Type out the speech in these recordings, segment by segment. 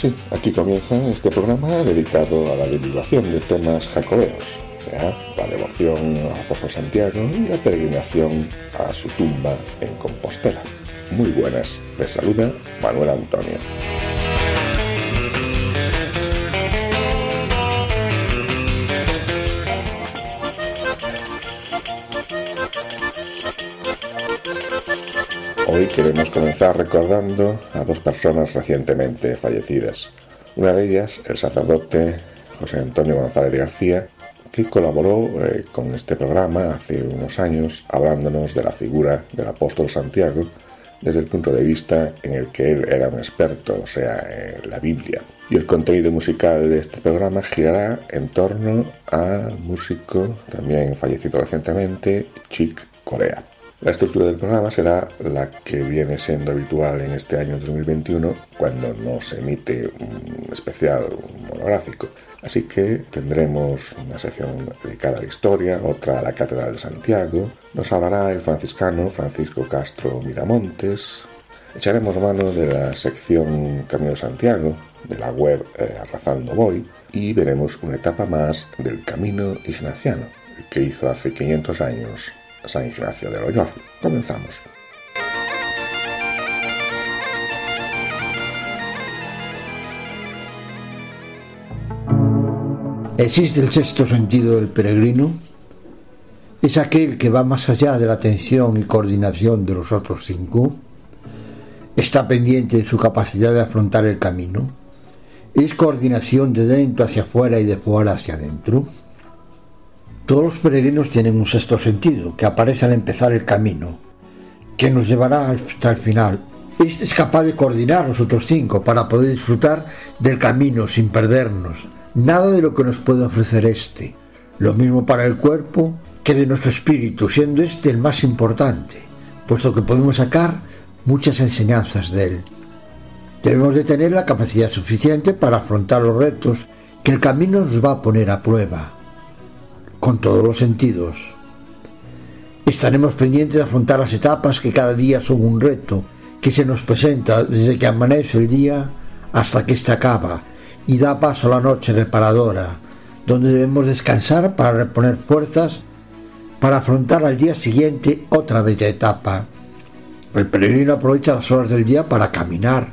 Sí, aquí comienza este programa dedicado a la divulgación de temas jacobeos, la devoción al apóstol Santiago y la peregrinación a su tumba en Compostela. Muy buenas, les saluda Manuel Antonio. Hoy queremos comenzar recordando a dos personas recientemente fallecidas. Una de ellas, el sacerdote José Antonio González García, que colaboró eh, con este programa hace unos años hablándonos de la figura del apóstol Santiago desde el punto de vista en el que él era un experto, o sea, en la Biblia. Y el contenido musical de este programa girará en torno al músico también fallecido recientemente, Chick Corea. La estructura del programa será la que viene siendo habitual en este año 2021 cuando no se emite un especial monográfico. Así que tendremos una sección dedicada a la historia, otra a la Catedral de Santiago, nos hablará el franciscano Francisco Castro Miramontes, echaremos mano de la sección Camino de Santiago, de la web eh, Voy, y veremos una etapa más del Camino Ignaciano, que hizo hace 500 años San Ignacio de Loyola. Comenzamos. ¿Existe el sexto sentido del peregrino? ¿Es aquel que va más allá de la atención y coordinación de los otros cinco? ¿Está pendiente de su capacidad de afrontar el camino? ¿Es coordinación de dentro hacia afuera y de fuera hacia adentro? Todos los peregrinos tienen un sexto sentido, que aparece al empezar el camino, que nos llevará hasta el final. Este es capaz de coordinar los otros cinco para poder disfrutar del camino sin perdernos. Nada de lo que nos puede ofrecer este. Lo mismo para el cuerpo que de nuestro espíritu, siendo este el más importante, puesto que podemos sacar muchas enseñanzas de él. Debemos de tener la capacidad suficiente para afrontar los retos que el camino nos va a poner a prueba con todos los sentidos. Estaremos pendientes de afrontar las etapas que cada día son un reto, que se nos presenta desde que amanece el día hasta que éste acaba y da paso a la noche reparadora, donde debemos descansar para reponer fuerzas para afrontar al día siguiente otra bella etapa. El peregrino aprovecha las horas del día para caminar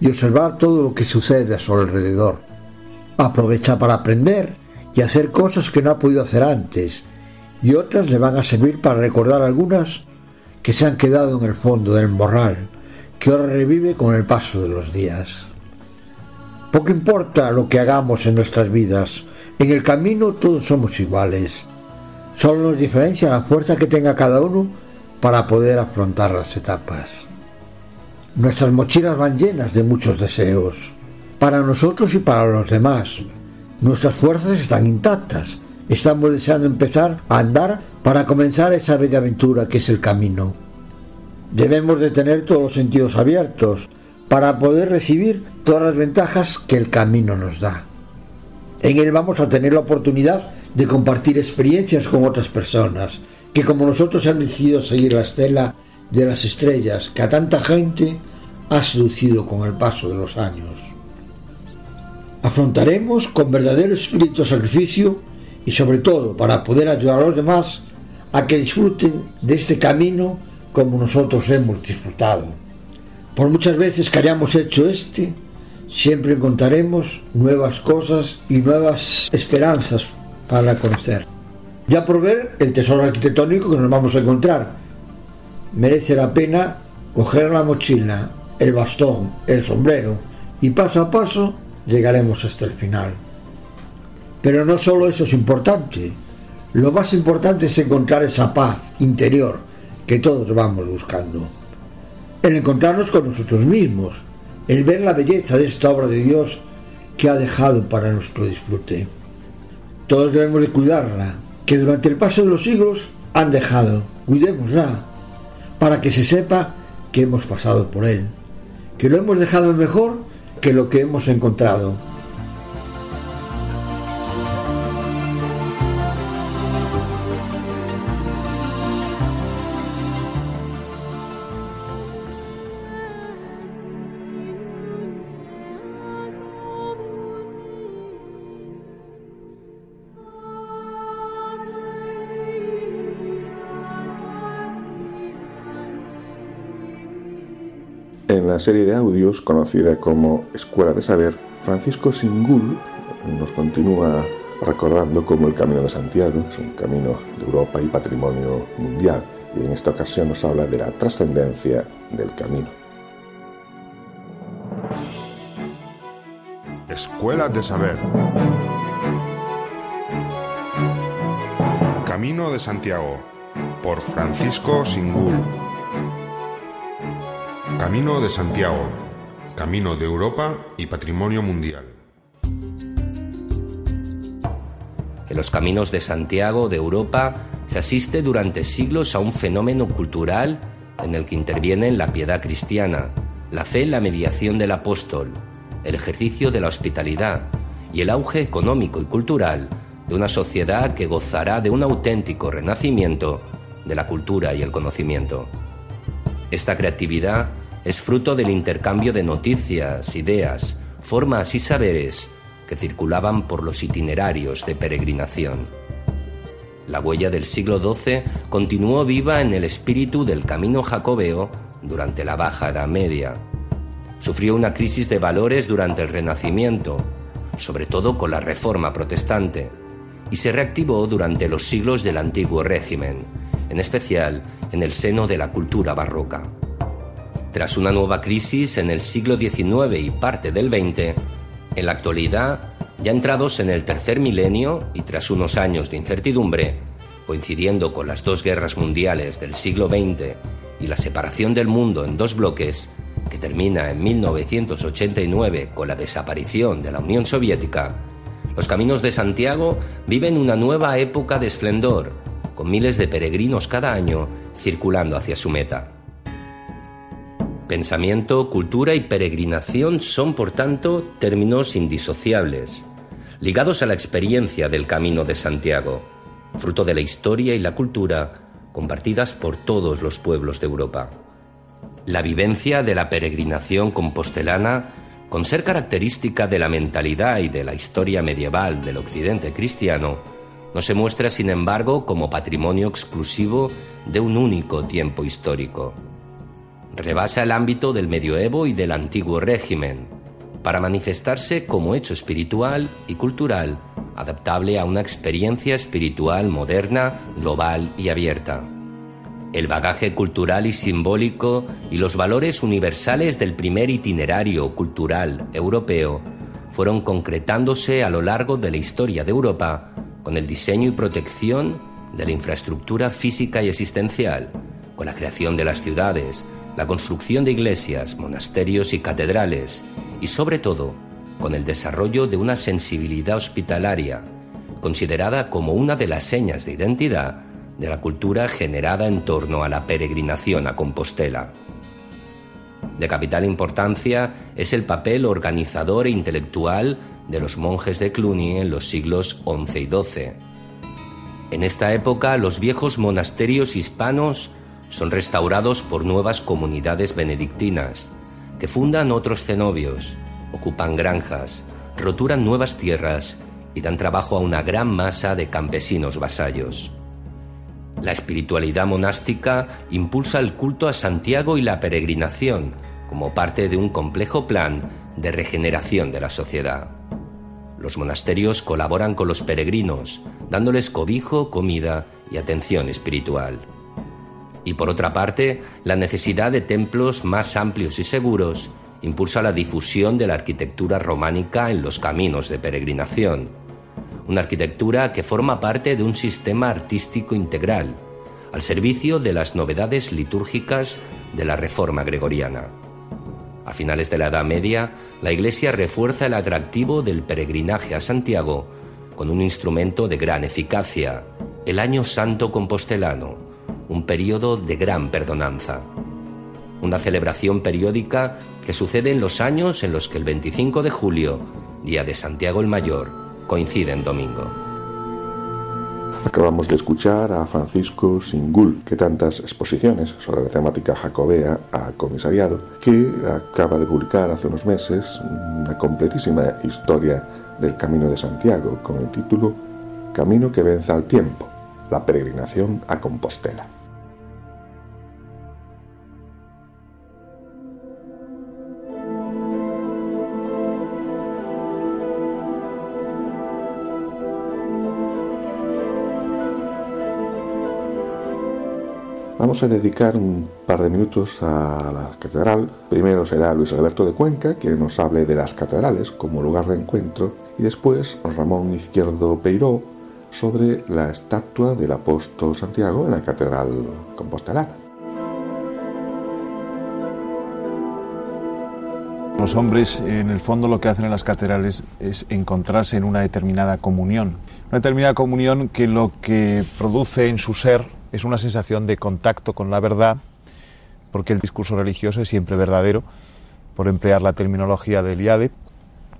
y observar todo lo que sucede a su alrededor. Aprovecha para aprender y hacer cosas que no ha podido hacer antes, y otras le van a servir para recordar algunas que se han quedado en el fondo del morral, que ahora revive con el paso de los días. Poco importa lo que hagamos en nuestras vidas, en el camino todos somos iguales. Solo nos diferencia la fuerza que tenga cada uno para poder afrontar las etapas. Nuestras mochilas van llenas de muchos deseos, para nosotros y para los demás, Nuestras fuerzas están intactas. Estamos deseando empezar a andar para comenzar esa bella aventura que es el camino. Debemos de tener todos los sentidos abiertos para poder recibir todas las ventajas que el camino nos da. En él vamos a tener la oportunidad de compartir experiencias con otras personas que como nosotros han decidido seguir la estela de las estrellas que a tanta gente ha seducido con el paso de los años afrontaremos con verdadero espíritu de sacrificio y sobre todo para poder ayudar a los demás a que disfruten de este camino como nosotros hemos disfrutado. Por muchas veces que hayamos hecho este, siempre encontraremos nuevas cosas y nuevas esperanzas para conocer. Ya por ver el tesoro arquitectónico que nos vamos a encontrar, merece la pena coger la mochila, el bastón, el sombrero y paso a paso llegaremos hasta el final. Pero no solo eso es importante, lo más importante es encontrar esa paz interior que todos vamos buscando. El encontrarnos con nosotros mismos, el ver la belleza de esta obra de Dios que ha dejado para nuestro disfrute. Todos debemos de cuidarla, que durante el paso de los siglos han dejado. Cuidémosla, para que se sepa que hemos pasado por él, que lo hemos dejado mejor que lo que hemos encontrado. La serie de audios conocida como Escuela de Saber, Francisco Singul nos continúa recordando cómo el Camino de Santiago es un camino de Europa y patrimonio mundial, y en esta ocasión nos habla de la trascendencia del camino. Escuela de Saber. Camino de Santiago, por Francisco Singul. Camino de Santiago, Camino de Europa y Patrimonio Mundial. En los caminos de Santiago de Europa se asiste durante siglos a un fenómeno cultural en el que intervienen la piedad cristiana, la fe en la mediación del apóstol, el ejercicio de la hospitalidad y el auge económico y cultural de una sociedad que gozará de un auténtico renacimiento de la cultura y el conocimiento. Esta creatividad es fruto del intercambio de noticias, ideas, formas y saberes que circulaban por los itinerarios de peregrinación. La huella del siglo XII continuó viva en el espíritu del camino jacobeo durante la Baja Edad Media. Sufrió una crisis de valores durante el Renacimiento, sobre todo con la Reforma Protestante, y se reactivó durante los siglos del antiguo régimen, en especial en el seno de la cultura barroca. Tras una nueva crisis en el siglo XIX y parte del XX, en la actualidad, ya entrados en el tercer milenio y tras unos años de incertidumbre, coincidiendo con las dos guerras mundiales del siglo XX y la separación del mundo en dos bloques, que termina en 1989 con la desaparición de la Unión Soviética, los caminos de Santiago viven una nueva época de esplendor, con miles de peregrinos cada año circulando hacia su meta. Pensamiento, cultura y peregrinación son, por tanto, términos indisociables, ligados a la experiencia del Camino de Santiago, fruto de la historia y la cultura compartidas por todos los pueblos de Europa. La vivencia de la peregrinación compostelana, con ser característica de la mentalidad y de la historia medieval del occidente cristiano, no se muestra, sin embargo, como patrimonio exclusivo de un único tiempo histórico rebasa el ámbito del medioevo y del antiguo régimen, para manifestarse como hecho espiritual y cultural adaptable a una experiencia espiritual moderna, global y abierta. El bagaje cultural y simbólico y los valores universales del primer itinerario cultural europeo fueron concretándose a lo largo de la historia de Europa con el diseño y protección de la infraestructura física y existencial, con la creación de las ciudades, la construcción de iglesias, monasterios y catedrales, y sobre todo con el desarrollo de una sensibilidad hospitalaria, considerada como una de las señas de identidad de la cultura generada en torno a la peregrinación a Compostela. De capital importancia es el papel organizador e intelectual de los monjes de Cluny en los siglos XI y XII. En esta época los viejos monasterios hispanos son restaurados por nuevas comunidades benedictinas, que fundan otros cenobios, ocupan granjas, roturan nuevas tierras y dan trabajo a una gran masa de campesinos vasallos. La espiritualidad monástica impulsa el culto a Santiago y la peregrinación como parte de un complejo plan de regeneración de la sociedad. Los monasterios colaboran con los peregrinos, dándoles cobijo, comida y atención espiritual y por otra parte, la necesidad de templos más amplios y seguros impulsa la difusión de la arquitectura románica en los caminos de peregrinación, una arquitectura que forma parte de un sistema artístico integral, al servicio de las novedades litúrgicas de la Reforma gregoriana. A finales de la Edad Media, la Iglesia refuerza el atractivo del peregrinaje a Santiago con un instrumento de gran eficacia, el Año Santo Compostelano, un periodo de gran perdonanza. Una celebración periódica que sucede en los años en los que el 25 de julio, día de Santiago el Mayor, coincide en domingo. Acabamos de escuchar a Francisco Singul, que tantas exposiciones sobre la temática jacobea ha comisariado, que acaba de publicar hace unos meses una completísima historia del Camino de Santiago con el título Camino que vence al tiempo, la peregrinación a Compostela. Vamos a dedicar un par de minutos a la catedral. Primero será Luis Alberto de Cuenca, que nos hable de las catedrales como lugar de encuentro, y después Ramón Izquierdo Peiró sobre la estatua del apóstol Santiago en la catedral compostelana. Los hombres, en el fondo, lo que hacen en las catedrales es encontrarse en una determinada comunión. Una determinada comunión que lo que produce en su ser es una sensación de contacto con la verdad, porque el discurso religioso es siempre verdadero, por emplear la terminología de Eliade,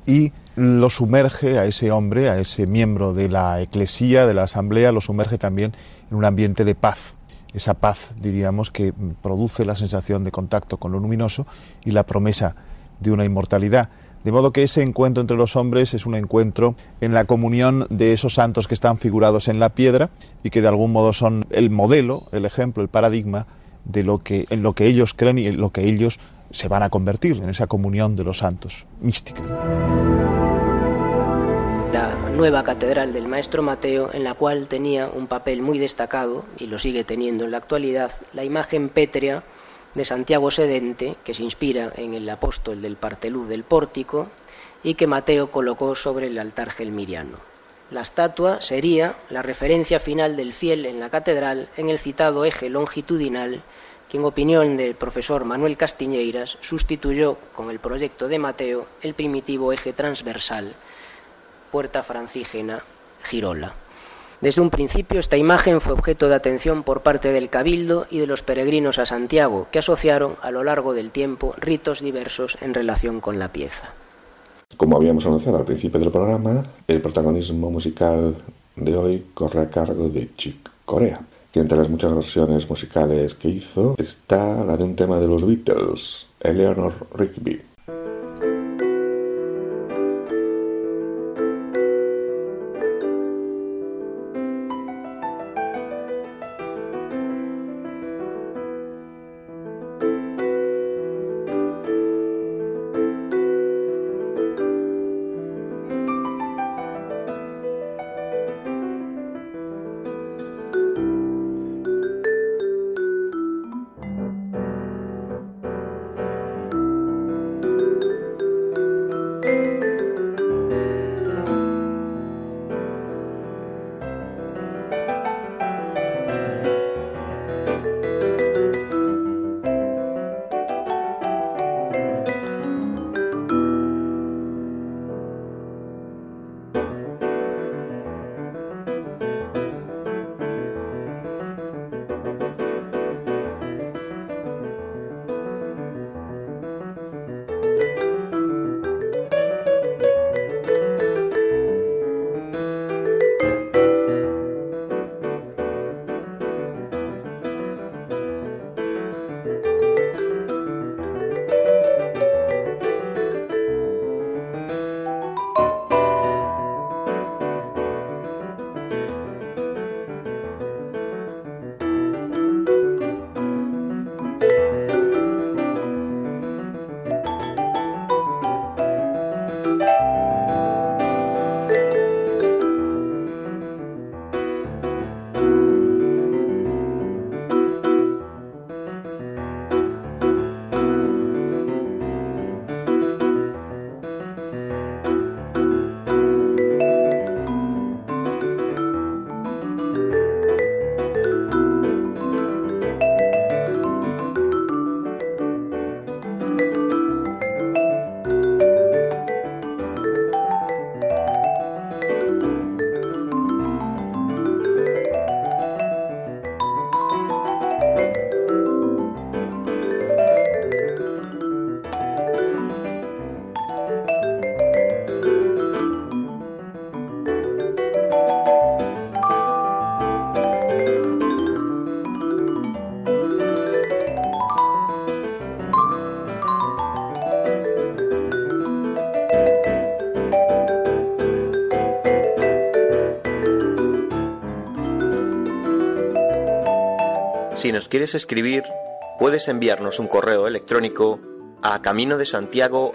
y lo sumerge a ese hombre, a ese miembro de la eclesía, de la asamblea, lo sumerge también en un ambiente de paz. Esa paz, diríamos, que produce la sensación de contacto con lo luminoso y la promesa de una inmortalidad. De modo que ese encuentro entre los hombres es un encuentro en la comunión de esos santos que están figurados en la piedra y que de algún modo son el modelo, el ejemplo, el paradigma de lo que, en lo que ellos creen y en lo que ellos se van a convertir, en esa comunión de los santos, mística. La nueva catedral del Maestro Mateo, en la cual tenía un papel muy destacado, y lo sigue teniendo en la actualidad, la imagen pétrea de Santiago Sedente, que se inspira en el apóstol del Partelú del Pórtico y que Mateo colocó sobre el altar gelmiriano. La estatua sería la referencia final del fiel en la catedral en el citado eje longitudinal que en opinión del profesor Manuel Castiñeiras sustituyó con el proyecto de Mateo el primitivo eje transversal, puerta francígena, girola. Desde un principio esta imagen fue objeto de atención por parte del Cabildo y de los peregrinos a Santiago, que asociaron a lo largo del tiempo ritos diversos en relación con la pieza. Como habíamos anunciado al principio del programa, el protagonismo musical de hoy corre a cargo de Chick Corea, que entre las muchas versiones musicales que hizo está la de un tema de los Beatles, Eleanor Rigby. Nos quieres escribir, puedes enviarnos un correo electrónico a camino de Santiago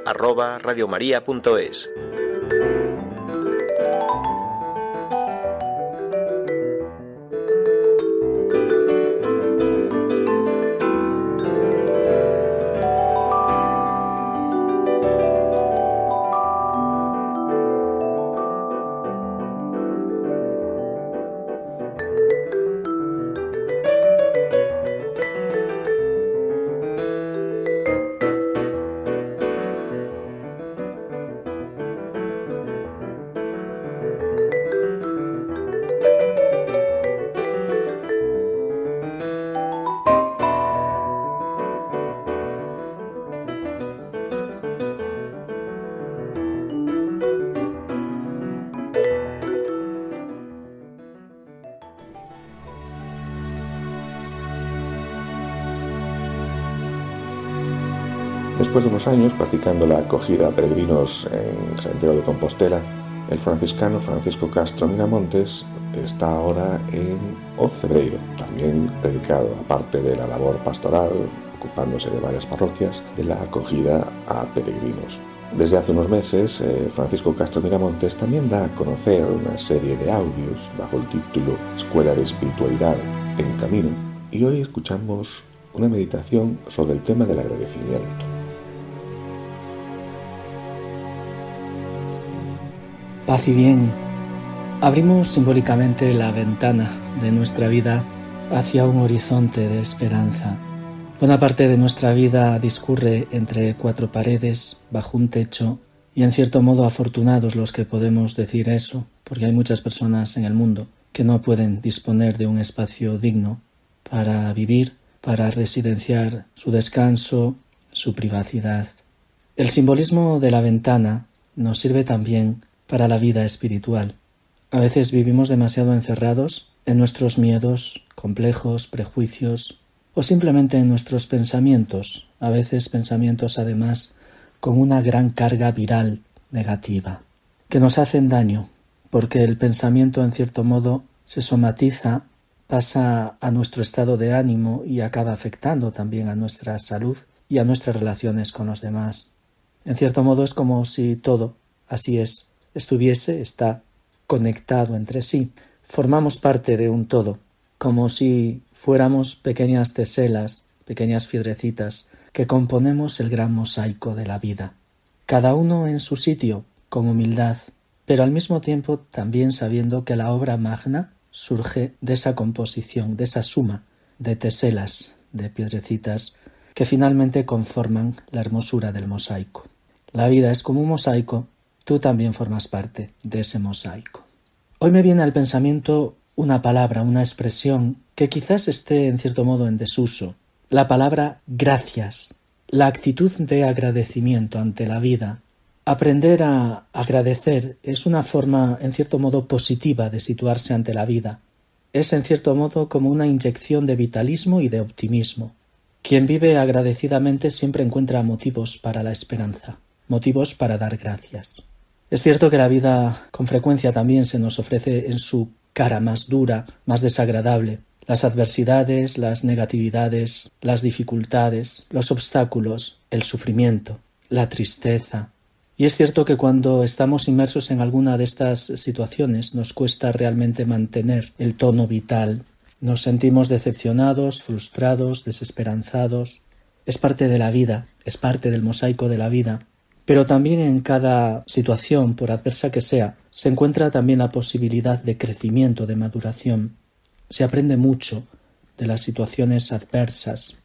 años practicando la acogida a peregrinos en Santiago de Compostela, el franciscano Francisco Castro Miramontes está ahora en Ocebreiro, también dedicado, aparte de la labor pastoral, ocupándose de varias parroquias, de la acogida a peregrinos. Desde hace unos meses, eh, Francisco Castro Miramontes también da a conocer una serie de audios bajo el título Escuela de Espiritualidad en Camino, y hoy escuchamos una meditación sobre el tema del agradecimiento. Paz y bien. Abrimos simbólicamente la ventana de nuestra vida hacia un horizonte de esperanza. Buena parte de nuestra vida discurre entre cuatro paredes, bajo un techo, y en cierto modo afortunados los que podemos decir eso, porque hay muchas personas en el mundo que no pueden disponer de un espacio digno para vivir, para residenciar su descanso, su privacidad. El simbolismo de la ventana nos sirve también para la vida espiritual. A veces vivimos demasiado encerrados en nuestros miedos, complejos, prejuicios o simplemente en nuestros pensamientos, a veces pensamientos además con una gran carga viral negativa, que nos hacen daño, porque el pensamiento en cierto modo se somatiza, pasa a nuestro estado de ánimo y acaba afectando también a nuestra salud y a nuestras relaciones con los demás. En cierto modo es como si todo, así es, estuviese, está conectado entre sí. Formamos parte de un todo, como si fuéramos pequeñas teselas, pequeñas piedrecitas, que componemos el gran mosaico de la vida. Cada uno en su sitio, con humildad, pero al mismo tiempo también sabiendo que la obra magna surge de esa composición, de esa suma de teselas, de piedrecitas, que finalmente conforman la hermosura del mosaico. La vida es como un mosaico Tú también formas parte de ese mosaico. Hoy me viene al pensamiento una palabra, una expresión que quizás esté en cierto modo en desuso. La palabra gracias, la actitud de agradecimiento ante la vida. Aprender a agradecer es una forma en cierto modo positiva de situarse ante la vida. Es en cierto modo como una inyección de vitalismo y de optimismo. Quien vive agradecidamente siempre encuentra motivos para la esperanza, motivos para dar gracias. Es cierto que la vida con frecuencia también se nos ofrece en su cara más dura, más desagradable. Las adversidades, las negatividades, las dificultades, los obstáculos, el sufrimiento, la tristeza. Y es cierto que cuando estamos inmersos en alguna de estas situaciones nos cuesta realmente mantener el tono vital. Nos sentimos decepcionados, frustrados, desesperanzados. Es parte de la vida, es parte del mosaico de la vida pero también en cada situación, por adversa que sea, se encuentra también la posibilidad de crecimiento, de maduración. Se aprende mucho de las situaciones adversas.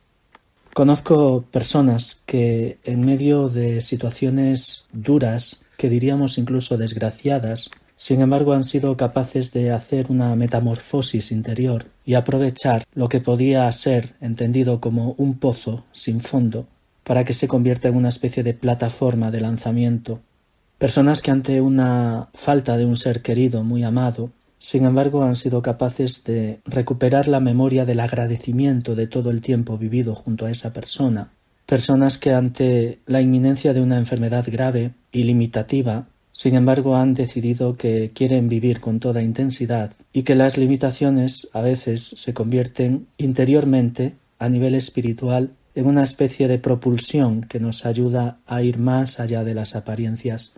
Conozco personas que en medio de situaciones duras, que diríamos incluso desgraciadas, sin embargo han sido capaces de hacer una metamorfosis interior y aprovechar lo que podía ser entendido como un pozo sin fondo para que se convierta en una especie de plataforma de lanzamiento. Personas que ante una falta de un ser querido muy amado, sin embargo han sido capaces de recuperar la memoria del agradecimiento de todo el tiempo vivido junto a esa persona. Personas que ante la inminencia de una enfermedad grave y limitativa sin embargo han decidido que quieren vivir con toda intensidad y que las limitaciones a veces se convierten interiormente a nivel espiritual en una especie de propulsión que nos ayuda a ir más allá de las apariencias,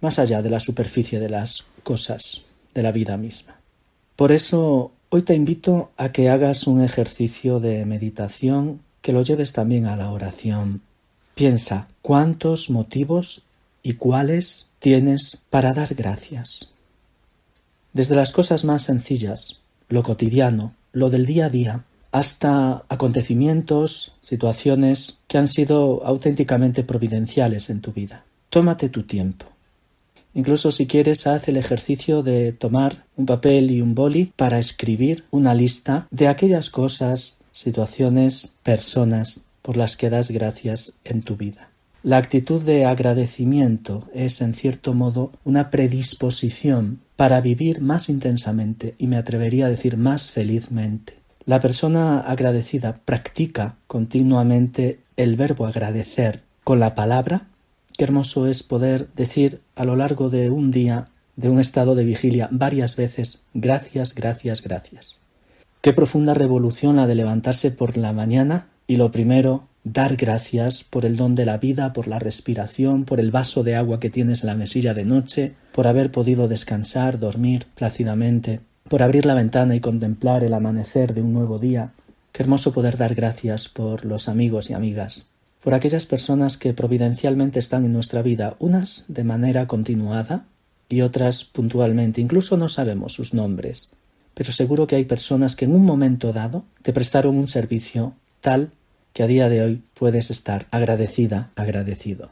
más allá de la superficie de las cosas, de la vida misma. Por eso hoy te invito a que hagas un ejercicio de meditación que lo lleves también a la oración. Piensa cuántos motivos y cuáles tienes para dar gracias. Desde las cosas más sencillas, lo cotidiano, lo del día a día, hasta acontecimientos, situaciones que han sido auténticamente providenciales en tu vida. Tómate tu tiempo. Incluso si quieres, haz el ejercicio de tomar un papel y un boli para escribir una lista de aquellas cosas, situaciones, personas por las que das gracias en tu vida. La actitud de agradecimiento es, en cierto modo, una predisposición para vivir más intensamente y me atrevería a decir más felizmente. La persona agradecida practica continuamente el verbo agradecer con la palabra. Qué hermoso es poder decir a lo largo de un día, de un estado de vigilia, varias veces gracias, gracias, gracias. Qué profunda revolución la de levantarse por la mañana y lo primero dar gracias por el don de la vida, por la respiración, por el vaso de agua que tienes en la mesilla de noche, por haber podido descansar, dormir plácidamente, por abrir la ventana y contemplar el amanecer de un nuevo día. Qué hermoso poder dar gracias por los amigos y amigas, por aquellas personas que providencialmente están en nuestra vida, unas de manera continuada y otras puntualmente, incluso no sabemos sus nombres, pero seguro que hay personas que en un momento dado te prestaron un servicio tal que a día de hoy puedes estar agradecida, agradecido.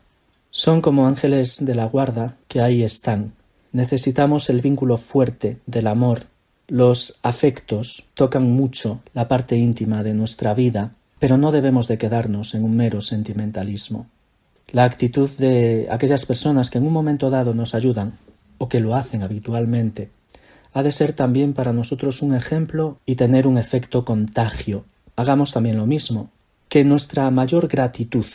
Son como ángeles de la guarda que ahí están. Necesitamos el vínculo fuerte del amor. Los afectos tocan mucho la parte íntima de nuestra vida, pero no debemos de quedarnos en un mero sentimentalismo. La actitud de aquellas personas que en un momento dado nos ayudan o que lo hacen habitualmente ha de ser también para nosotros un ejemplo y tener un efecto contagio. Hagamos también lo mismo que nuestra mayor gratitud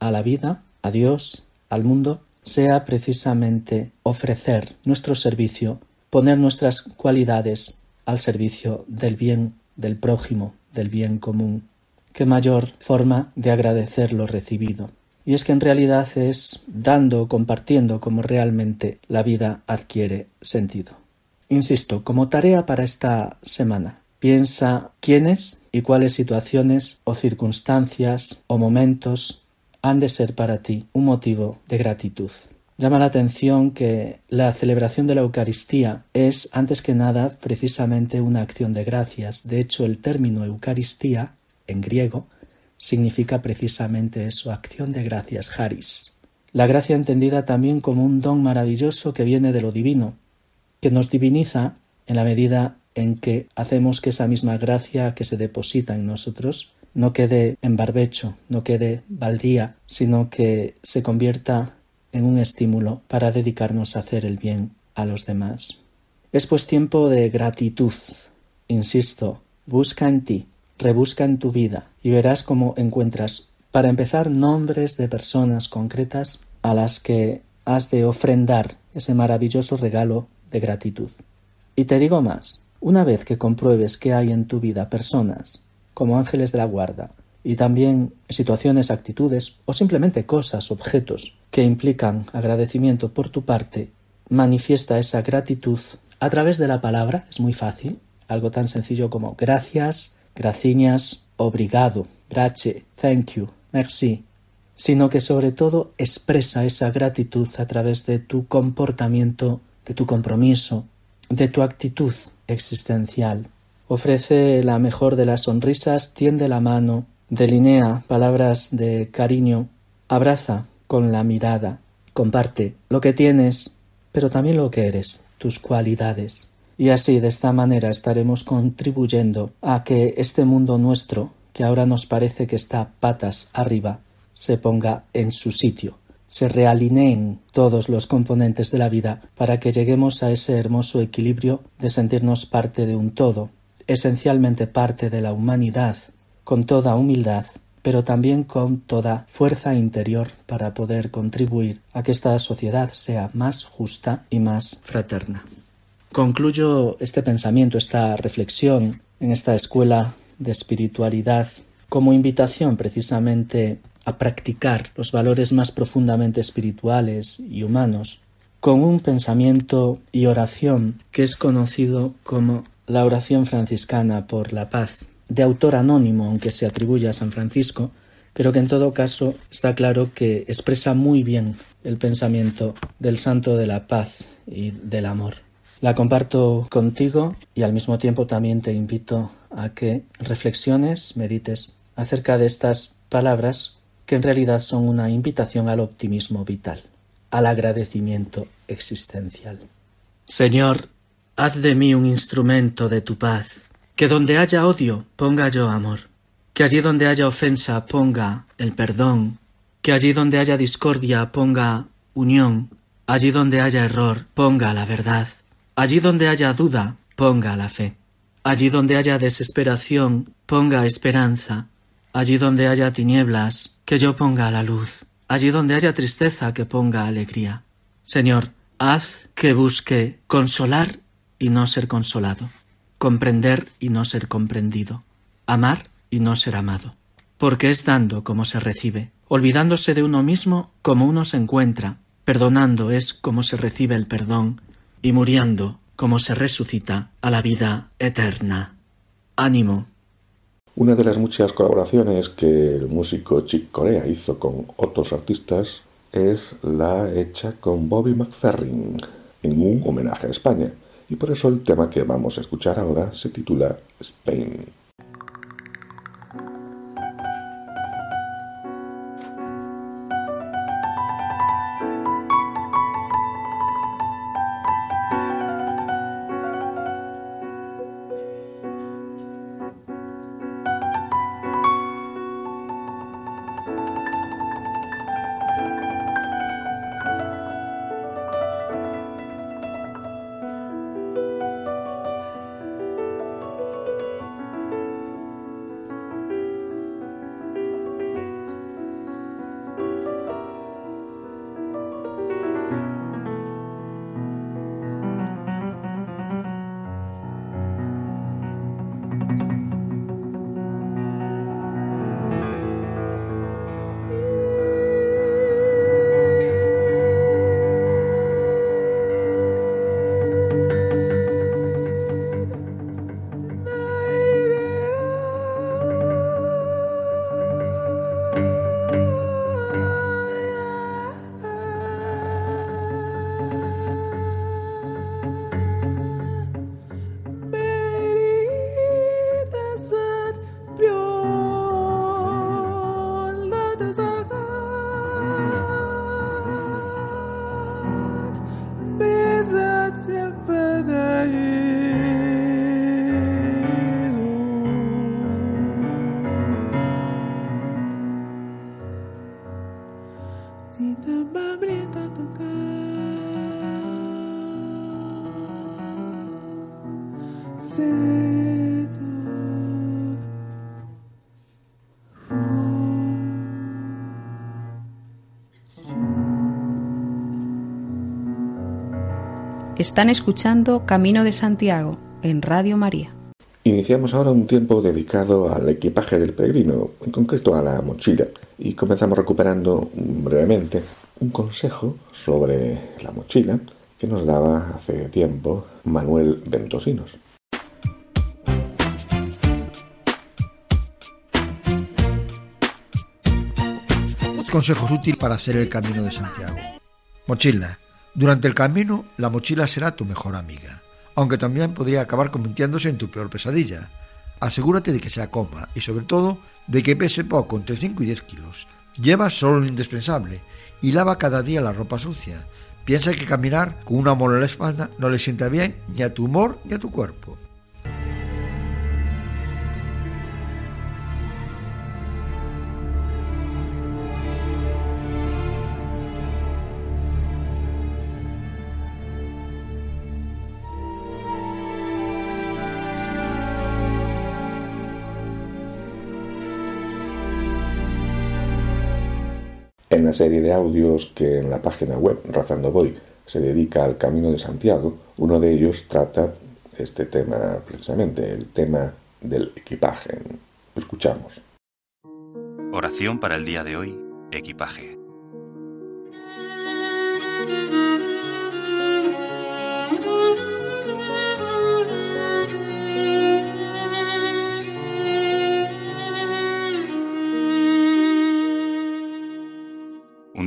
a la vida, a Dios, al mundo, sea precisamente ofrecer nuestro servicio, poner nuestras cualidades al servicio del bien del prójimo, del bien común. Qué mayor forma de agradecer lo recibido. Y es que en realidad es dando, compartiendo como realmente la vida adquiere sentido. Insisto, como tarea para esta semana, Piensa quiénes y cuáles situaciones o circunstancias o momentos han de ser para ti un motivo de gratitud. Llama la atención que la celebración de la Eucaristía es, antes que nada, precisamente una acción de gracias. De hecho, el término Eucaristía, en griego, significa precisamente eso, acción de gracias, haris. La gracia entendida también como un don maravilloso que viene de lo divino, que nos diviniza en la medida en que hacemos que esa misma gracia que se deposita en nosotros no quede en barbecho, no quede baldía, sino que se convierta en un estímulo para dedicarnos a hacer el bien a los demás. Es pues tiempo de gratitud. Insisto, busca en ti, rebusca en tu vida y verás cómo encuentras, para empezar, nombres de personas concretas a las que has de ofrendar ese maravilloso regalo de gratitud. Y te digo más, una vez que compruebes que hay en tu vida personas como ángeles de la guarda y también situaciones, actitudes o simplemente cosas, objetos que implican agradecimiento por tu parte, manifiesta esa gratitud a través de la palabra, es muy fácil, algo tan sencillo como gracias, graciñas, obrigado, grazie, thank you, merci, sino que sobre todo expresa esa gratitud a través de tu comportamiento, de tu compromiso, de tu actitud existencial. Ofrece la mejor de las sonrisas, tiende la mano, delinea palabras de cariño, abraza con la mirada, comparte lo que tienes, pero también lo que eres, tus cualidades. Y así, de esta manera, estaremos contribuyendo a que este mundo nuestro, que ahora nos parece que está patas arriba, se ponga en su sitio se realineen todos los componentes de la vida para que lleguemos a ese hermoso equilibrio de sentirnos parte de un todo, esencialmente parte de la humanidad, con toda humildad, pero también con toda fuerza interior para poder contribuir a que esta sociedad sea más justa y más fraterna. Concluyo este pensamiento, esta reflexión en esta escuela de espiritualidad como invitación precisamente a practicar los valores más profundamente espirituales y humanos con un pensamiento y oración que es conocido como la oración franciscana por la paz, de autor anónimo, aunque se atribuye a San Francisco, pero que en todo caso está claro que expresa muy bien el pensamiento del santo de la paz y del amor. La comparto contigo y al mismo tiempo también te invito a que reflexiones, medites acerca de estas palabras que en realidad son una invitación al optimismo vital, al agradecimiento existencial. Señor, haz de mí un instrumento de tu paz, que donde haya odio ponga yo amor, que allí donde haya ofensa ponga el perdón, que allí donde haya discordia ponga unión, allí donde haya error ponga la verdad, allí donde haya duda ponga la fe, allí donde haya desesperación ponga esperanza, allí donde haya tinieblas, que yo ponga la luz, allí donde haya tristeza, que ponga alegría. Señor, haz que busque consolar y no ser consolado, comprender y no ser comprendido, amar y no ser amado, porque es dando como se recibe, olvidándose de uno mismo como uno se encuentra, perdonando es como se recibe el perdón, y muriendo como se resucita a la vida eterna. Ánimo, una de las muchas colaboraciones que el músico Chick Corea hizo con otros artistas es la hecha con Bobby McFerrin en un homenaje a España. Y por eso el tema que vamos a escuchar ahora se titula Spain. Están escuchando Camino de Santiago en Radio María. Iniciamos ahora un tiempo dedicado al equipaje del peregrino, en concreto a la mochila, y comenzamos recuperando brevemente un consejo sobre la mochila que nos daba hace tiempo Manuel Ventosinos. Consejos útiles para hacer el camino de Santiago. Mochila. Durante el camino, la mochila será tu mejor amiga, aunque también podría acabar convirtiéndose en tu peor pesadilla. Asegúrate de que sea cómoda y sobre todo de que pese poco, entre 5 y 10 kilos. Lleva solo lo indispensable y lava cada día la ropa sucia. Piensa que caminar con una mola en la espalda no le sienta bien ni a tu humor ni a tu cuerpo. Serie de audios que en la página web Razando Voy se dedica al Camino de Santiago, uno de ellos trata este tema precisamente, el tema del equipaje. Escuchamos. Oración para el día de hoy, equipaje.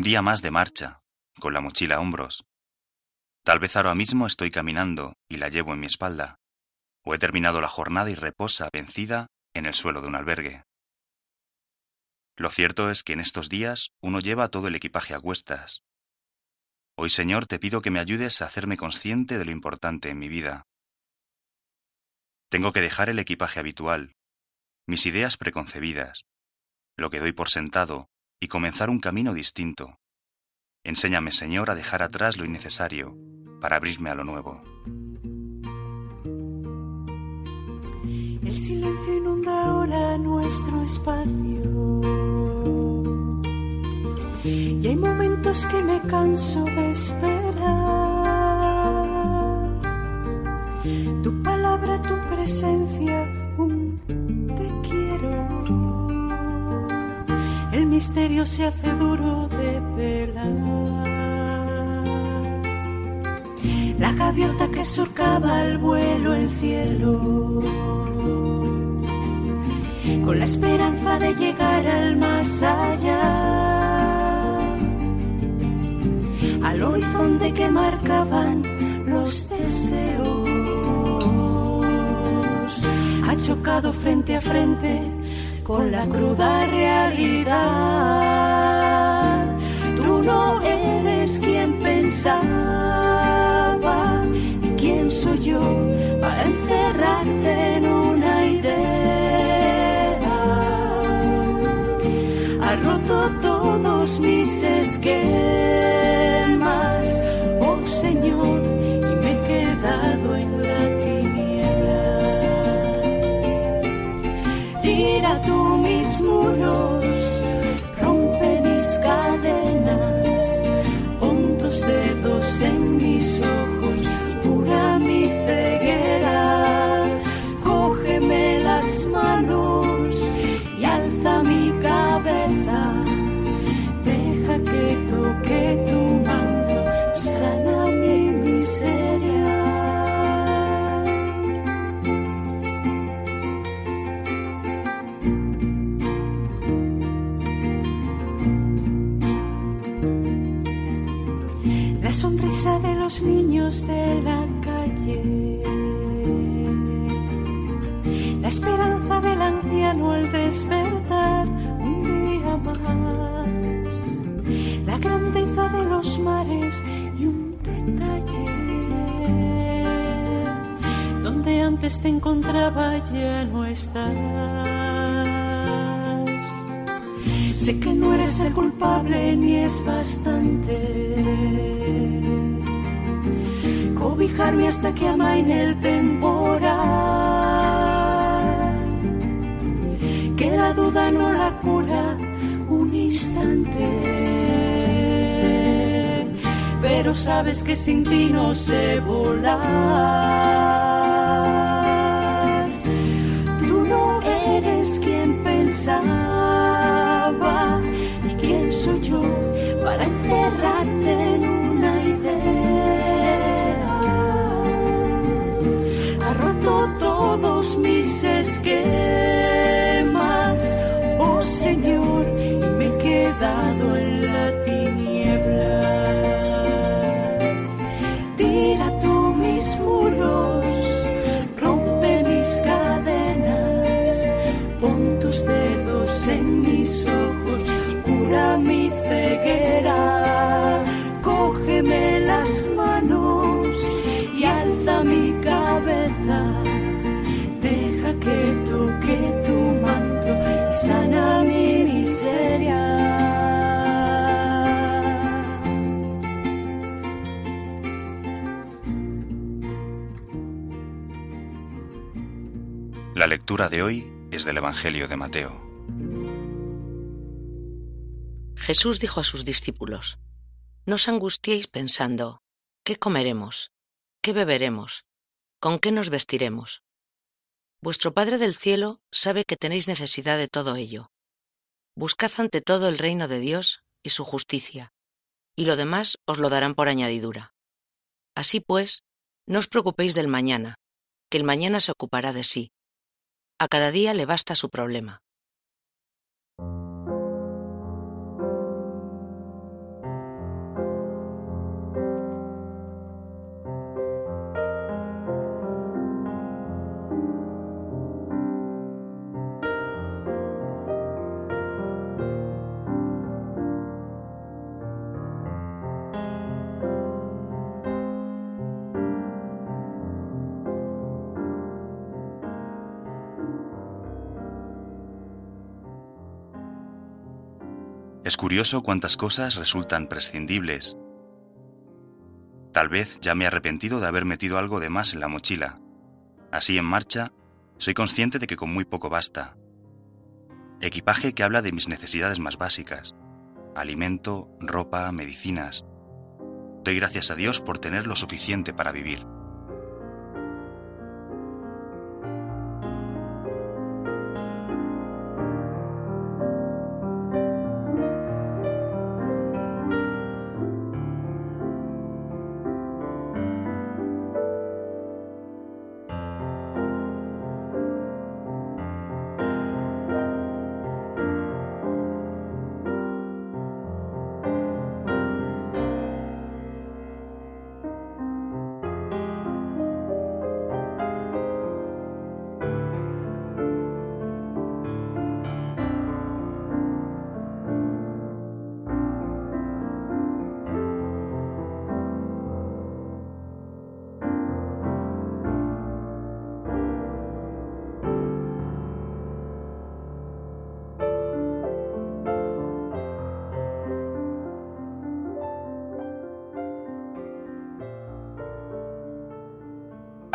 Día más de marcha, con la mochila a hombros. Tal vez ahora mismo estoy caminando y la llevo en mi espalda, o he terminado la jornada y reposa vencida en el suelo de un albergue. Lo cierto es que en estos días uno lleva todo el equipaje a cuestas. Hoy, Señor, te pido que me ayudes a hacerme consciente de lo importante en mi vida. Tengo que dejar el equipaje habitual, mis ideas preconcebidas, lo que doy por sentado, y comenzar un camino distinto. Enséñame, Señor, a dejar atrás lo innecesario para abrirme a lo nuevo. El silencio inunda ahora nuestro espacio. Y hay momentos que me canso de esperar. Tu palabra, tu presencia, un te quiero misterio se hace duro de pelar. La gaviota que surcaba al vuelo el cielo, con la esperanza de llegar al más allá, al horizonte que marcaban los deseos, ha chocado frente a frente con la cruda realidad. Tú no eres quien pensaba y quién soy yo para encerrarte en una idea. Ha roto todos mis esquemas, despertar un día más, la grandeza de los mares y un detalle donde antes te encontraba ya no estás. Sé que no eres el culpable ni es bastante cobijarme hasta que amaine el temporal. Duda no la cura un instante. Pero sabes que sin ti no sé volar. Tú no eres quien pensaba y quién soy yo para encerrarte en una idea. Ha roto todos mis esquemas, de hoy es del Evangelio de Mateo. Jesús dijo a sus discípulos, No os angustiéis pensando, ¿qué comeremos? ¿Qué beberemos? ¿Con qué nos vestiremos? Vuestro Padre del cielo sabe que tenéis necesidad de todo ello. Buscad ante todo el reino de Dios y su justicia, y lo demás os lo darán por añadidura. Así pues, no os preocupéis del mañana, que el mañana se ocupará de sí. A cada día le basta su problema. Es curioso cuántas cosas resultan prescindibles. Tal vez ya me he arrepentido de haber metido algo de más en la mochila. Así en marcha, soy consciente de que con muy poco basta. Equipaje que habla de mis necesidades más básicas. Alimento, ropa, medicinas. Doy gracias a Dios por tener lo suficiente para vivir.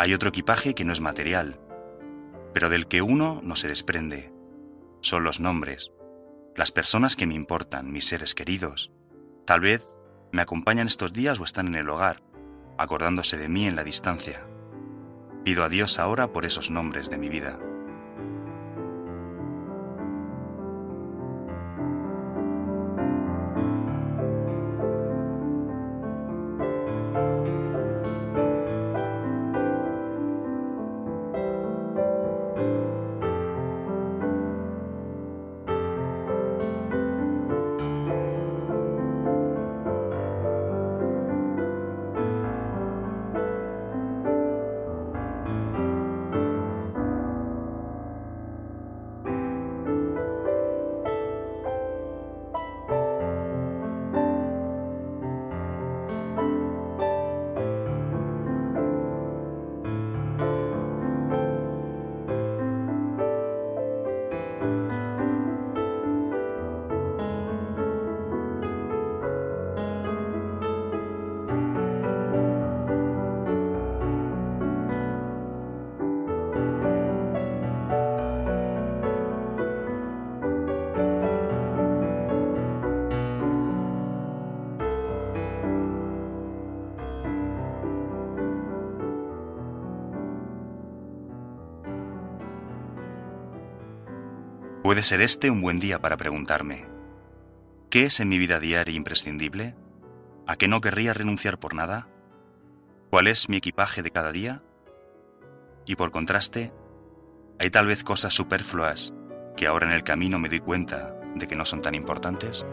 Hay otro equipaje que no es material, pero del que uno no se desprende. Son los nombres, las personas que me importan, mis seres queridos. Tal vez me acompañan estos días o están en el hogar, acordándose de mí en la distancia. Pido a Dios ahora por esos nombres de mi vida. Puede ser este un buen día para preguntarme, ¿qué es en mi vida diaria imprescindible? ¿A qué no querría renunciar por nada? ¿Cuál es mi equipaje de cada día? Y por contraste, ¿hay tal vez cosas superfluas que ahora en el camino me doy cuenta de que no son tan importantes?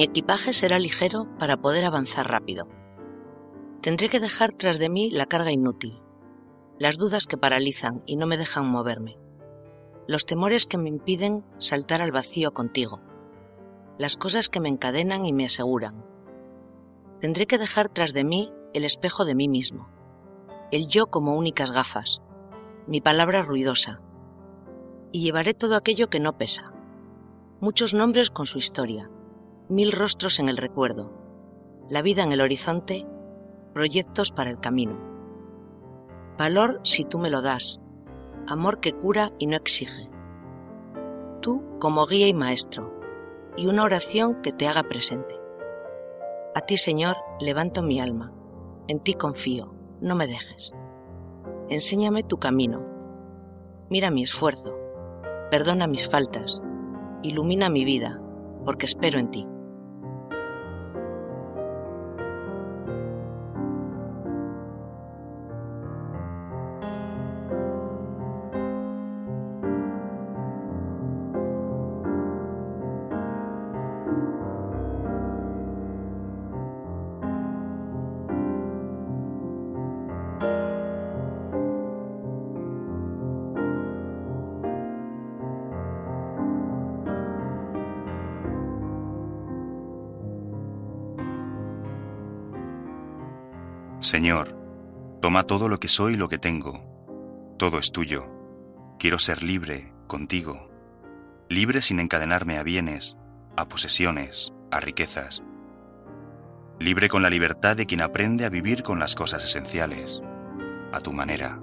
Mi equipaje será ligero para poder avanzar rápido. Tendré que dejar tras de mí la carga inútil, las dudas que paralizan y no me dejan moverme, los temores que me impiden saltar al vacío contigo, las cosas que me encadenan y me aseguran. Tendré que dejar tras de mí el espejo de mí mismo, el yo como únicas gafas, mi palabra ruidosa, y llevaré todo aquello que no pesa, muchos nombres con su historia, mil rostros en el recuerdo, la vida en el horizonte, proyectos para el camino. Valor si tú me lo das, amor que cura y no exige. Tú como guía y maestro, y una oración que te haga presente. A ti, Señor, levanto mi alma, en ti confío, no me dejes. Enséñame tu camino, mira mi esfuerzo, perdona mis faltas, ilumina mi vida, porque espero en ti. Señor, toma todo lo que soy y lo que tengo. Todo es tuyo. Quiero ser libre contigo. Libre sin encadenarme a bienes, a posesiones, a riquezas. Libre con la libertad de quien aprende a vivir con las cosas esenciales, a tu manera.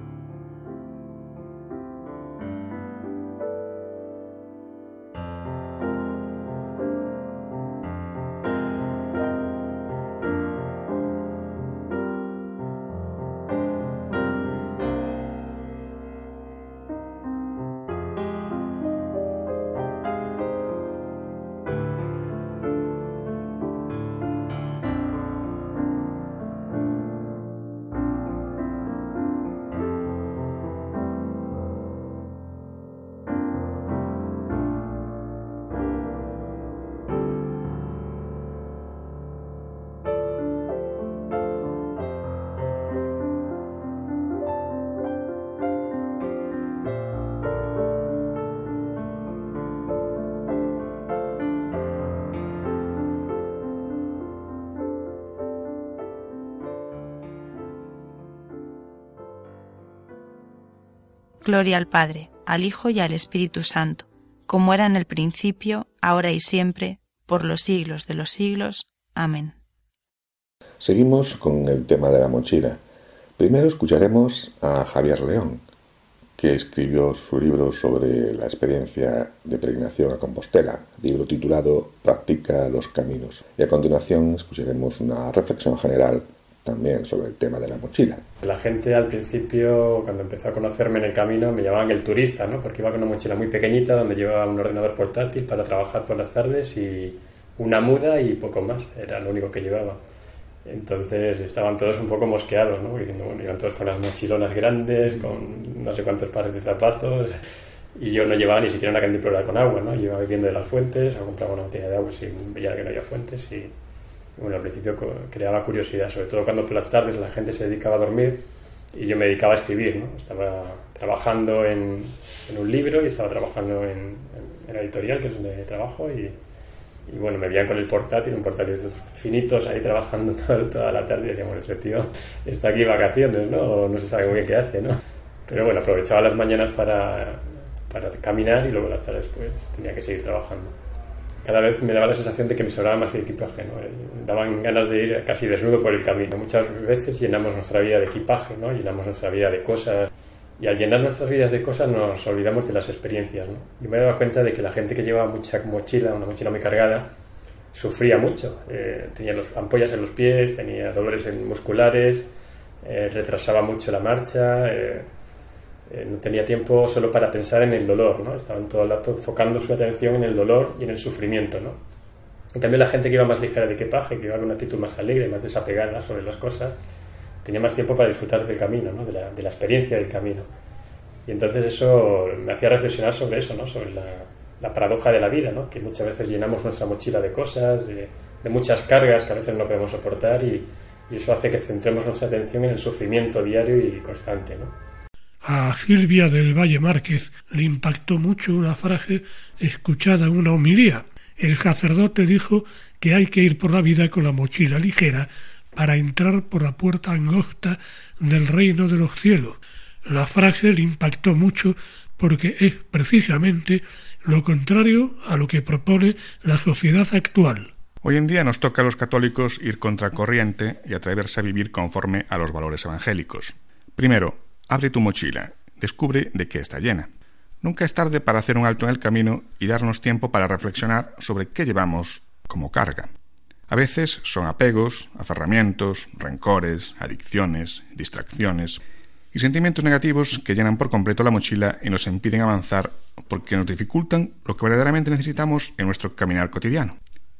Gloria al Padre, al Hijo y al Espíritu Santo, como era en el principio, ahora y siempre, por los siglos de los siglos. Amén. Seguimos con el tema de la mochila. Primero escucharemos a Javier León, que escribió su libro sobre la experiencia de peregrinación a Compostela, libro titulado Practica los caminos. Y a continuación escucharemos una reflexión general también sobre el tema de la mochila. La gente al principio, cuando empezó a conocerme en el camino, me llamaban el turista, ¿no? porque iba con una mochila muy pequeñita donde llevaba un ordenador portátil para trabajar por las tardes y una muda y poco más, era lo único que llevaba. Entonces estaban todos un poco mosqueados, ¿no? bueno, iban todos con las mochilonas grandes, con no sé cuántos pares de zapatos, y yo no llevaba ni siquiera una cantimplora con agua, ¿no? Yo iba bebiendo de las fuentes, o compraba una botella de agua si veía que no había fuentes y bueno, al principio creaba curiosidad, sobre todo cuando por las tardes la gente se dedicaba a dormir y yo me dedicaba a escribir, ¿no? Estaba trabajando en, un libro y estaba trabajando en, en, la editorial, que es donde trabajo, y, y, bueno, me veían con el portátil, un portátil de finitos ahí trabajando toda, la tarde y decía, bueno, ese tío está aquí vacaciones, ¿no? O no se sabe muy bien qué hace, ¿no? Pero bueno, aprovechaba las mañanas para, para caminar y luego las tardes pues tenía que seguir trabajando cada vez me daba la sensación de que me sobraba más el equipaje, ¿no? Eh, daban ganas de ir casi desnudo por el camino. Muchas veces llenamos nuestra vida de equipaje, ¿no? Llenamos nuestra vida de cosas y al llenar nuestras vidas de cosas nos olvidamos de las experiencias, ¿no? Yo me dado cuenta de que la gente que llevaba mucha mochila, una mochila muy cargada, sufría mucho. Eh, tenía los, ampollas en los pies, tenía dolores musculares, eh, retrasaba mucho la marcha, eh, no tenía tiempo solo para pensar en el dolor, ¿no? Estaban todo el rato enfocando su atención en el dolor y en el sufrimiento, ¿no? En cambio, la gente que iba más ligera de equipaje, que iba con una actitud más alegre, más desapegada sobre las cosas, tenía más tiempo para disfrutar del camino, ¿no? de, la, de la experiencia del camino. Y entonces eso me hacía reflexionar sobre eso, ¿no? sobre la, la paradoja de la vida, ¿no? que muchas veces llenamos nuestra mochila de cosas, de, muchas cargas que a veces no podemos soportar y, y, eso hace que centremos nuestra atención en el sufrimiento diario y constante. ¿no? A Silvia del Valle Márquez le impactó mucho una frase escuchada en una homilía. El sacerdote dijo que hay que ir por la vida con la mochila ligera para entrar por la puerta angosta del reino de los cielos. La frase le impactó mucho porque es precisamente lo contrario a lo que propone la sociedad actual. Hoy en día nos toca a los católicos ir contracorriente y atreverse a vivir conforme a los valores evangélicos. Primero, abre tu mochila, descubre de qué está llena. Nunca es tarde para hacer un alto en el camino y darnos tiempo para reflexionar sobre qué llevamos como carga. A veces son apegos, aferramientos, rencores, adicciones, distracciones, y sentimientos negativos que llenan por completo la mochila y nos impiden avanzar porque nos dificultan lo que verdaderamente necesitamos en nuestro caminar cotidiano.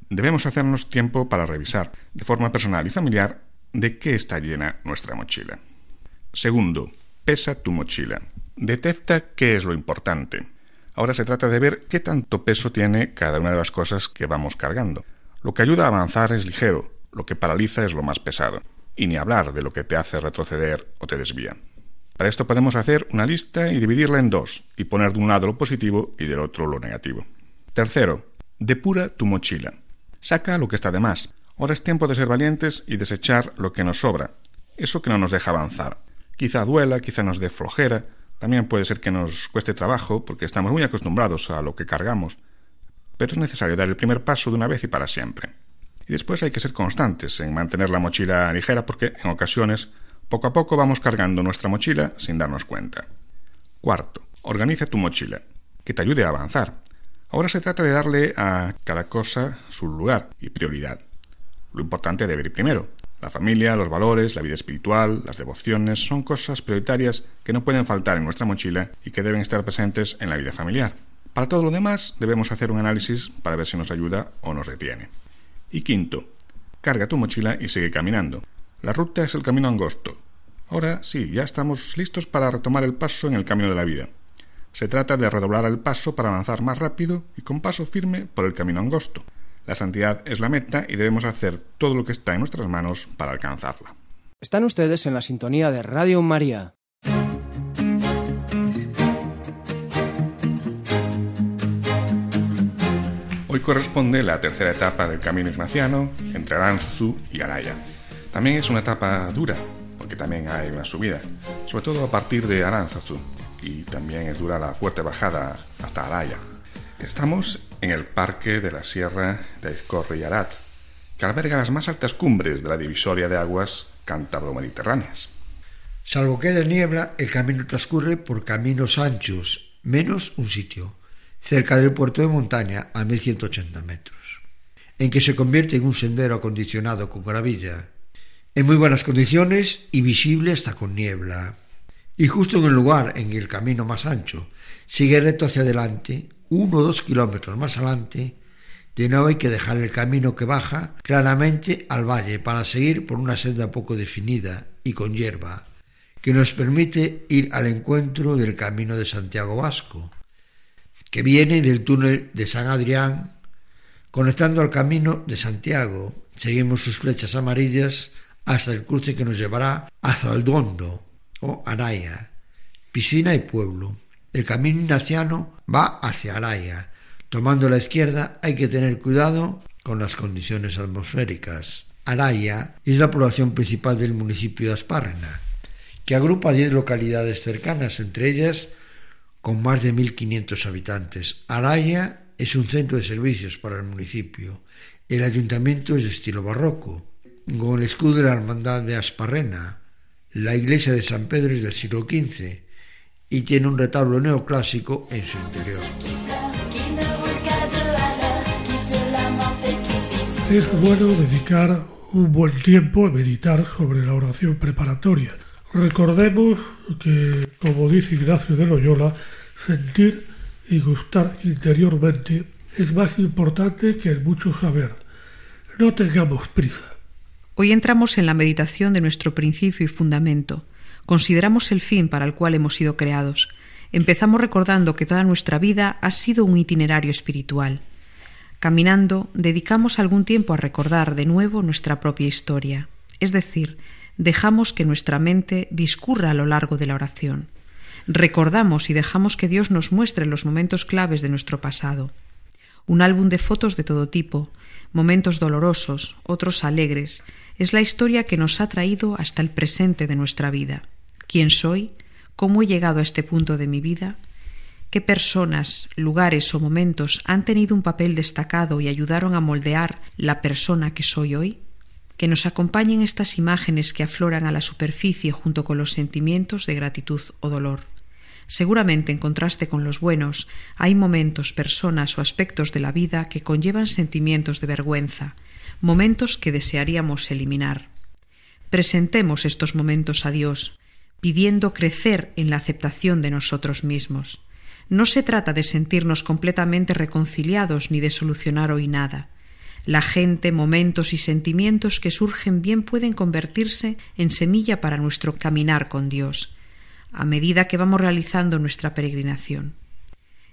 Debemos hacernos tiempo para revisar, de forma personal y familiar, de qué está llena nuestra mochila. Segundo, pesa tu mochila. Detecta qué es lo importante. Ahora se trata de ver qué tanto peso tiene cada una de las cosas que vamos cargando. Lo que ayuda a avanzar es ligero, lo que paraliza es lo más pesado, y ni hablar de lo que te hace retroceder o te desvía. Para esto podemos hacer una lista y dividirla en dos, y poner de un lado lo positivo y del otro lo negativo. Tercero, depura tu mochila. Saca lo que está de más. Ahora es tiempo de ser valientes y desechar lo que nos sobra, eso que no nos deja avanzar. Quizá duela, quizá nos dé flojera, también puede ser que nos cueste trabajo porque estamos muy acostumbrados a lo que cargamos, pero es necesario dar el primer paso de una vez y para siempre. Y después hay que ser constantes en mantener la mochila ligera porque en ocasiones poco a poco vamos cargando nuestra mochila sin darnos cuenta. Cuarto, organiza tu mochila, que te ayude a avanzar. Ahora se trata de darle a cada cosa su lugar y prioridad. Lo importante debe ir primero. La familia, los valores, la vida espiritual, las devociones son cosas prioritarias que no pueden faltar en nuestra mochila y que deben estar presentes en la vida familiar. Para todo lo demás debemos hacer un análisis para ver si nos ayuda o nos detiene. Y quinto, carga tu mochila y sigue caminando. La ruta es el camino angosto. Ahora sí, ya estamos listos para retomar el paso en el camino de la vida. Se trata de redoblar el paso para avanzar más rápido y con paso firme por el camino angosto. La santidad es la meta y debemos hacer todo lo que está en nuestras manos para alcanzarla. Están ustedes en la sintonía de Radio María. Hoy corresponde la tercera etapa del camino ignaciano entre Aranzazú y Araya. También es una etapa dura, porque también hay una subida, sobre todo a partir de Aranzazu, y también es dura la fuerte bajada hasta Araya. Estamos en el Parque de la Sierra de Aizcorre y Arat, que alberga las más altas cumbres de la divisoria de aguas cántabro-mediterráneas. Salvo que de niebla, el camino transcurre por caminos anchos, menos un sitio, cerca del puerto de montaña a 1180 metros, en que se convierte en un sendero acondicionado con gravilla en muy buenas condiciones y visible hasta con niebla. Y justo en el lugar en el camino más ancho sigue recto hacia adelante, uno o dos kilómetros más adelante, de nuevo hay que dejar el camino que baja claramente al valle para seguir por una senda poco definida y con hierba, que nos permite ir al encuentro del camino de Santiago Vasco, que viene del túnel de San Adrián, conectando al camino de Santiago. Seguimos sus flechas amarillas hasta el cruce que nos llevará a Zaldondo o Araya, piscina y pueblo. El camino ignaciano va hacia Araya. Tomando la izquierda hay que tener cuidado con las condiciones atmosféricas. Araya es la población principal del municipio de Aspárrena, que agrupa 10 localidades cercanas, entre ellas con más de 1.500 habitantes. Araya es un centro de servicios para el municipio. El ayuntamiento es de estilo barroco con el escudo de la Hermandad de Asparrena. La iglesia de San Pedro es del siglo XV y tiene un retablo neoclásico en su interior. Es bueno dedicar un buen tiempo a meditar sobre la oración preparatoria. Recordemos que, como dice Ignacio de Loyola, sentir y gustar interiormente es más importante que el mucho saber. No tengamos prisa. Hoy entramos en la meditación de nuestro principio y fundamento. Consideramos el fin para el cual hemos sido creados. Empezamos recordando que toda nuestra vida ha sido un itinerario espiritual. Caminando, dedicamos algún tiempo a recordar de nuevo nuestra propia historia, es decir, dejamos que nuestra mente discurra a lo largo de la oración. Recordamos y dejamos que Dios nos muestre los momentos claves de nuestro pasado. Un álbum de fotos de todo tipo, momentos dolorosos, otros alegres, es la historia que nos ha traído hasta el presente de nuestra vida. ¿Quién soy? ¿Cómo he llegado a este punto de mi vida? ¿Qué personas, lugares o momentos han tenido un papel destacado y ayudaron a moldear la persona que soy hoy? Que nos acompañen estas imágenes que afloran a la superficie junto con los sentimientos de gratitud o dolor. Seguramente, en contraste con los buenos, hay momentos, personas o aspectos de la vida que conllevan sentimientos de vergüenza, momentos que desearíamos eliminar. Presentemos estos momentos a Dios, pidiendo crecer en la aceptación de nosotros mismos. No se trata de sentirnos completamente reconciliados ni de solucionar hoy nada. La gente, momentos y sentimientos que surgen bien pueden convertirse en semilla para nuestro caminar con Dios, a medida que vamos realizando nuestra peregrinación.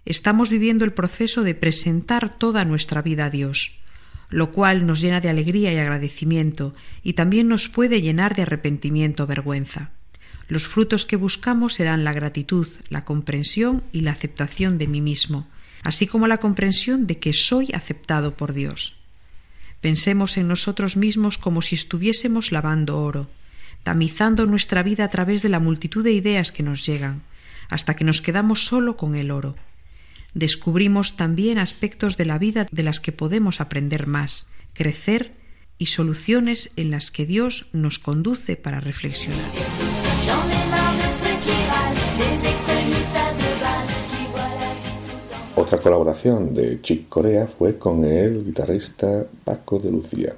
Estamos viviendo el proceso de presentar toda nuestra vida a Dios, lo cual nos llena de alegría y agradecimiento y también nos puede llenar de arrepentimiento o vergüenza. Los frutos que buscamos serán la gratitud, la comprensión y la aceptación de mí mismo, así como la comprensión de que soy aceptado por Dios. Pensemos en nosotros mismos como si estuviésemos lavando oro, tamizando nuestra vida a través de la multitud de ideas que nos llegan, hasta que nos quedamos solo con el oro. Descubrimos también aspectos de la vida de las que podemos aprender más, crecer y soluciones en las que Dios nos conduce para reflexionar. Otra colaboración de Chick Corea fue con el guitarrista Paco de Lucía.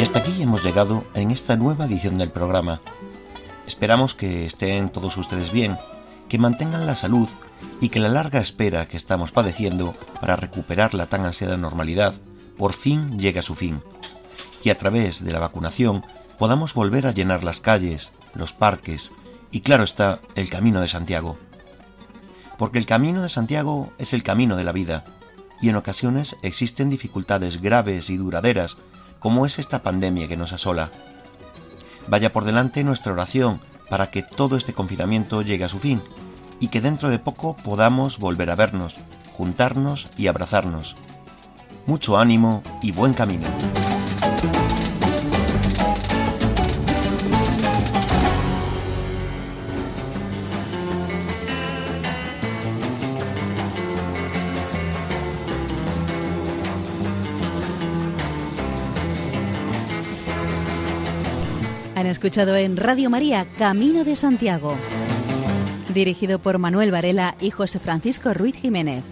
Y hasta aquí hemos llegado en esta nueva edición del programa. Esperamos que estén todos ustedes bien, que mantengan la salud y que la larga espera que estamos padeciendo para recuperar la tan ansiada normalidad por fin llegue a su fin. Y a través de la vacunación podamos volver a llenar las calles, los parques y claro está, el camino de Santiago. Porque el camino de Santiago es el camino de la vida y en ocasiones existen dificultades graves y duraderas como es esta pandemia que nos asola. Vaya por delante nuestra oración para que todo este confinamiento llegue a su fin y que dentro de poco podamos volver a vernos, juntarnos y abrazarnos. Mucho ánimo y buen camino. Han escuchado en Radio María Camino de Santiago, dirigido por Manuel Varela y José Francisco Ruiz Jiménez.